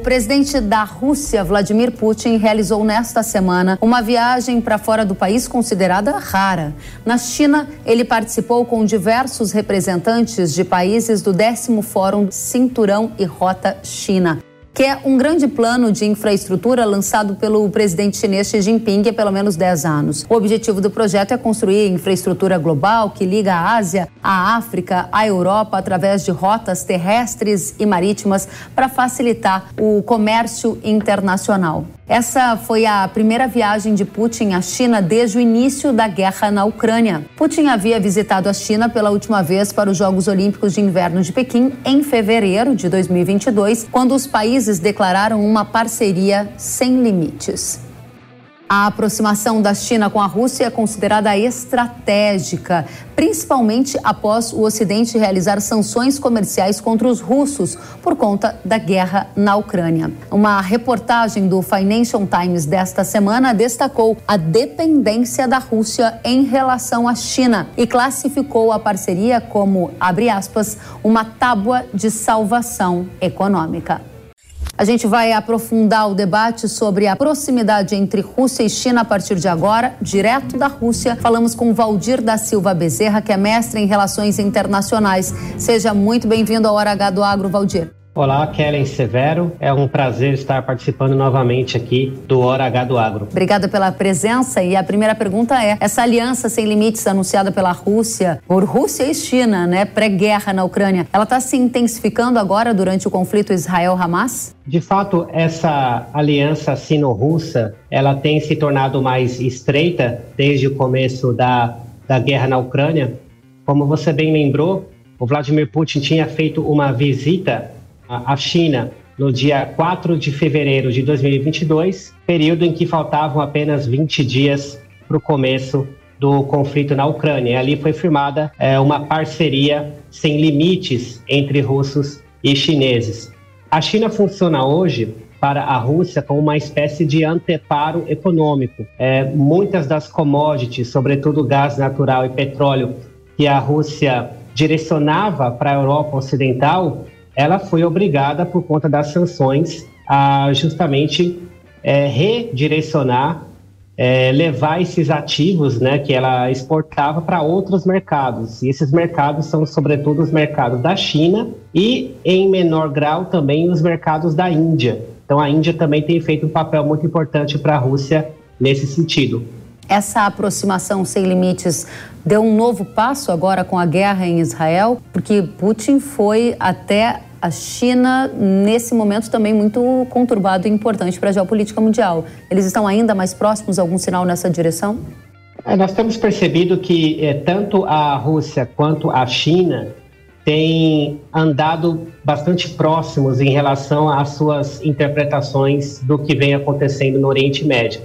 presidente da Rússia, Vladimir Putin, realizou nesta semana uma viagem para fora do país considerada rara. Na China, ele participou com diversos representantes de países do 10 Fórum Cinturão e Rota China que é um grande plano de infraestrutura lançado pelo presidente chinês Xi Jinping há pelo menos 10 anos. O objetivo do projeto é construir infraestrutura global que liga a Ásia, a África, a Europa através de rotas terrestres e marítimas para facilitar o comércio internacional. Essa foi a primeira viagem de Putin à China desde o início da guerra na Ucrânia. Putin havia visitado a China pela última vez para os Jogos Olímpicos de Inverno de Pequim em fevereiro de 2022, quando os países declararam uma parceria sem limites. A aproximação da China com a Rússia é considerada estratégica, principalmente após o Ocidente realizar sanções comerciais contra os russos por conta da guerra na Ucrânia. Uma reportagem do Financial Times desta semana destacou a dependência da Rússia em relação à China e classificou a parceria como, abre aspas, uma tábua de salvação econômica. A gente vai aprofundar o debate sobre a proximidade entre Rússia e China a partir de agora, direto da Rússia. Falamos com Valdir da Silva Bezerra, que é mestre em Relações Internacionais. Seja muito bem-vindo ao Hora H do Agro, Valdir. Olá, Kellen Severo. É um prazer estar participando novamente aqui do Hora H do Agro. Obrigada pela presença. E a primeira pergunta é: essa aliança sem limites anunciada pela Rússia, por Rússia e China, né, pré-guerra na Ucrânia, ela está se intensificando agora durante o conflito Israel-Hamas? De fato, essa aliança sino-russa, ela tem se tornado mais estreita desde o começo da, da guerra na Ucrânia. Como você bem lembrou, o Vladimir Putin tinha feito uma visita a China no dia 4 de fevereiro de 2022, período em que faltavam apenas 20 dias para o começo do conflito na Ucrânia. E ali foi firmada é, uma parceria sem limites entre russos e chineses. A China funciona hoje para a Rússia como uma espécie de anteparo econômico. É, muitas das commodities, sobretudo gás natural e petróleo, que a Rússia direcionava para a Europa Ocidental, ela foi obrigada, por conta das sanções, a justamente é, redirecionar, é, levar esses ativos né, que ela exportava para outros mercados. E esses mercados são, sobretudo, os mercados da China e, em menor grau, também os mercados da Índia. Então, a Índia também tem feito um papel muito importante para a Rússia nesse sentido. Essa aproximação sem limites deu um novo passo agora com a guerra em Israel, porque Putin foi até a China, nesse momento, também muito conturbado e importante para a geopolítica mundial. Eles estão ainda mais próximos? Algum sinal nessa direção? É, nós temos percebido que é, tanto a Rússia quanto a China têm andado bastante próximos em relação às suas interpretações do que vem acontecendo no Oriente Médio.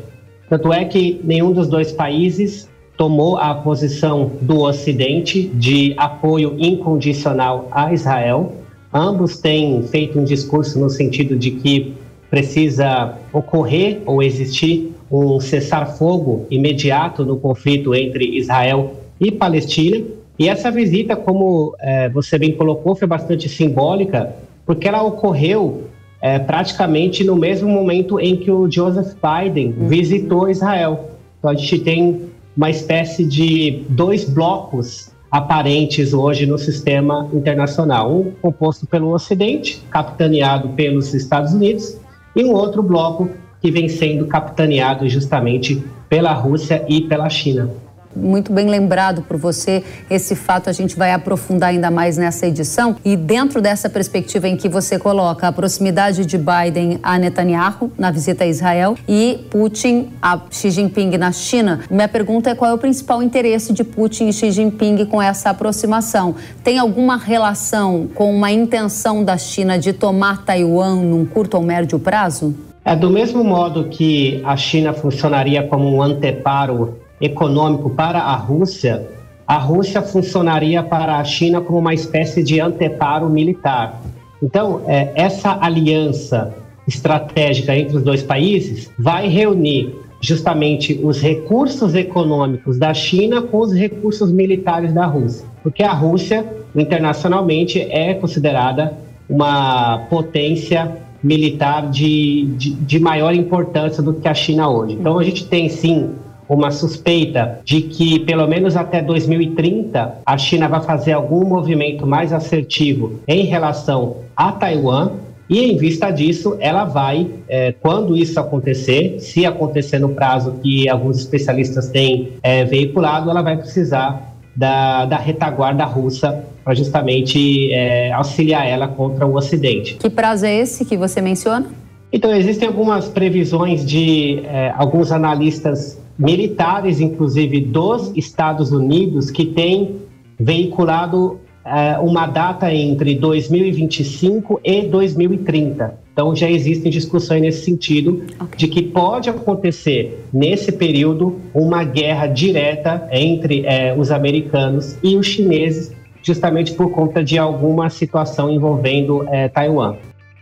Tanto é que nenhum dos dois países tomou a posição do Ocidente de apoio incondicional a Israel. Ambos têm feito um discurso no sentido de que precisa ocorrer ou existir um cessar-fogo imediato no conflito entre Israel e Palestina. E essa visita, como é, você bem colocou, foi bastante simbólica, porque ela ocorreu é, praticamente no mesmo momento em que o Joseph Biden uhum. visitou Israel. Então a gente tem uma espécie de dois blocos aparentes hoje no sistema internacional. Um composto pelo Ocidente, capitaneado pelos Estados Unidos, e um outro bloco que vem sendo capitaneado justamente pela Rússia e pela China muito bem lembrado por você. Esse fato a gente vai aprofundar ainda mais nessa edição. E dentro dessa perspectiva em que você coloca a proximidade de Biden a Netanyahu na visita a Israel e Putin a Xi Jinping na China, minha pergunta é qual é o principal interesse de Putin e Xi Jinping com essa aproximação? Tem alguma relação com uma intenção da China de tomar Taiwan num curto ou médio prazo? É do mesmo modo que a China funcionaria como um anteparo econômico para a Rússia, a Rússia funcionaria para a China como uma espécie de anteparo militar. Então, é, essa aliança estratégica entre os dois países vai reunir justamente os recursos econômicos da China com os recursos militares da Rússia, porque a Rússia internacionalmente é considerada uma potência militar de, de, de maior importância do que a China hoje. Então a gente tem sim uma suspeita de que, pelo menos até 2030, a China vai fazer algum movimento mais assertivo em relação a Taiwan. E em vista disso, ela vai, é, quando isso acontecer, se acontecer no prazo que alguns especialistas têm é, veiculado, ela vai precisar da, da retaguarda russa para justamente é, auxiliar ela contra o Ocidente. Que prazo é esse que você menciona? Então, existem algumas previsões de é, alguns analistas militares, inclusive dos Estados Unidos, que têm veiculado é, uma data entre 2025 e 2030. Então já existem discussões nesse sentido okay. de que pode acontecer nesse período uma guerra direta entre é, os americanos e os chineses, justamente por conta de alguma situação envolvendo é, Taiwan.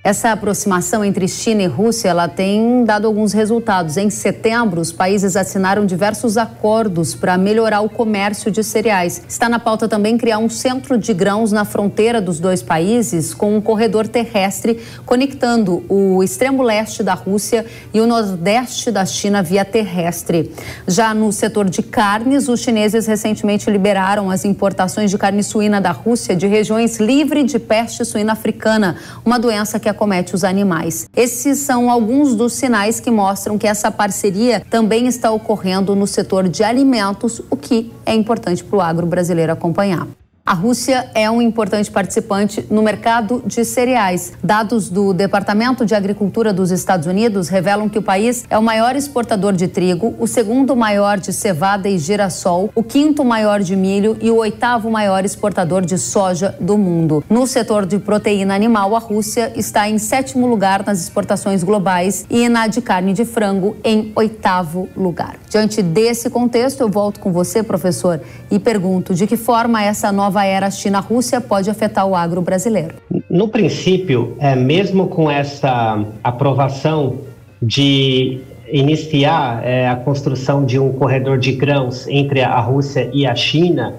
Essa aproximação entre China e Rússia ela tem dado alguns resultados. Em setembro, os países assinaram diversos acordos para melhorar o comércio de cereais. Está na pauta também criar um centro de grãos na fronteira dos dois países, com um corredor terrestre conectando o extremo leste da Rússia e o nordeste da China via terrestre. Já no setor de carnes, os chineses recentemente liberaram as importações de carne suína da Rússia de regiões livres de peste suína africana, uma doença que acomete os animais. Esses são alguns dos sinais que mostram que essa parceria também está ocorrendo no setor de alimentos, o que é importante para o agro brasileiro acompanhar. A Rússia é um importante participante no mercado de cereais. Dados do Departamento de Agricultura dos Estados Unidos revelam que o país é o maior exportador de trigo, o segundo maior de cevada e girassol, o quinto maior de milho e o oitavo maior exportador de soja do mundo. No setor de proteína animal, a Rússia está em sétimo lugar nas exportações globais e na de carne de frango em oitavo lugar. Diante desse contexto, eu volto com você, professor, e pergunto de que forma essa nova nova era China-Rússia pode afetar o agro brasileiro? No princípio, é, mesmo com essa aprovação de iniciar é, a construção de um corredor de grãos entre a Rússia e a China,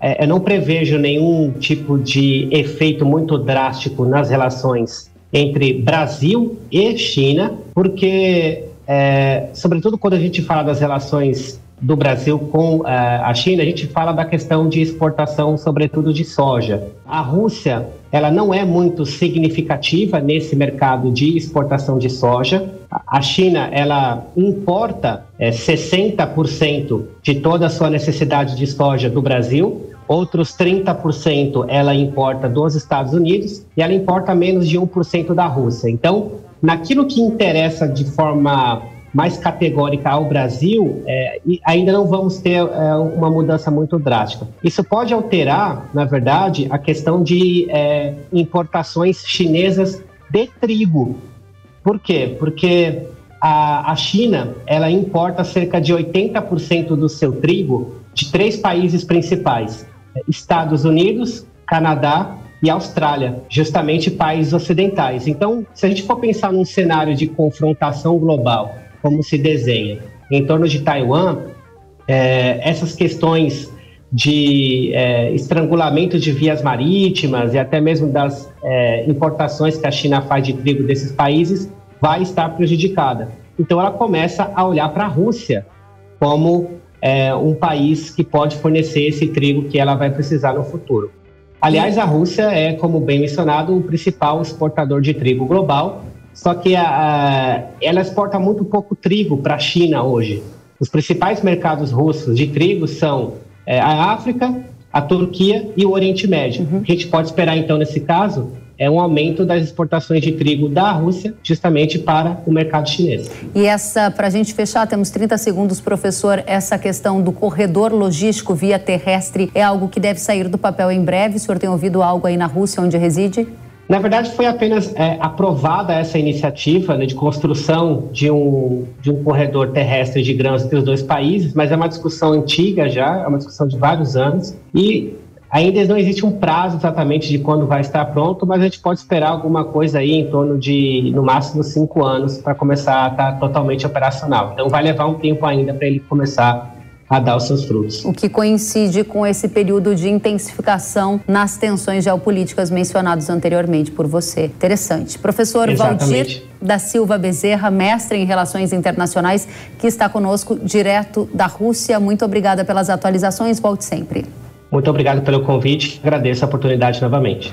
é, eu não prevejo nenhum tipo de efeito muito drástico nas relações entre Brasil e China, porque, é, sobretudo quando a gente fala das relações do Brasil com uh, a China, a gente fala da questão de exportação, sobretudo de soja. A Rússia, ela não é muito significativa nesse mercado de exportação de soja. A China, ela importa é, eh, 60% de toda a sua necessidade de soja do Brasil. Outros 30% ela importa dos Estados Unidos e ela importa menos de 1% da Rússia. Então, naquilo que interessa de forma mais categórica ao Brasil, é, ainda não vamos ter é, uma mudança muito drástica. Isso pode alterar, na verdade, a questão de é, importações chinesas de trigo. Por quê? Porque a, a China ela importa cerca de 80% do seu trigo de três países principais: Estados Unidos, Canadá e Austrália, justamente países ocidentais. Então, se a gente for pensar num cenário de confrontação global como se desenha. Em torno de Taiwan, é, essas questões de é, estrangulamento de vias marítimas e até mesmo das é, importações que a China faz de trigo desses países vai estar prejudicada. Então ela começa a olhar para a Rússia como é, um país que pode fornecer esse trigo que ela vai precisar no futuro. Aliás, a Rússia é, como bem mencionado, o principal exportador de trigo global só que a, a, ela exporta muito pouco trigo para a China hoje. Os principais mercados russos de trigo são é, a África, a Turquia e o Oriente Médio. Uhum. O que a gente pode esperar, então, nesse caso, é um aumento das exportações de trigo da Rússia justamente para o mercado chinês. E essa, para a gente fechar, temos 30 segundos, professor, essa questão do corredor logístico via terrestre é algo que deve sair do papel em breve? O senhor tem ouvido algo aí na Rússia, onde reside? Na verdade, foi apenas é, aprovada essa iniciativa né, de construção de um, de um corredor terrestre de grãos entre os dois países, mas é uma discussão antiga já, é uma discussão de vários anos, e ainda não existe um prazo exatamente de quando vai estar pronto, mas a gente pode esperar alguma coisa aí em torno de, no máximo, cinco anos para começar a estar totalmente operacional. Então, vai levar um tempo ainda para ele começar a dar os seus frutos. O que coincide com esse período de intensificação nas tensões geopolíticas mencionados anteriormente por você. Interessante. Professor. Valdir da Silva Bezerra, mestre em Relações Internacionais, que está conosco direto da Rússia. Muito obrigada pelas atualizações. Volte sempre. Muito obrigado pelo convite. Agradeço a oportunidade novamente.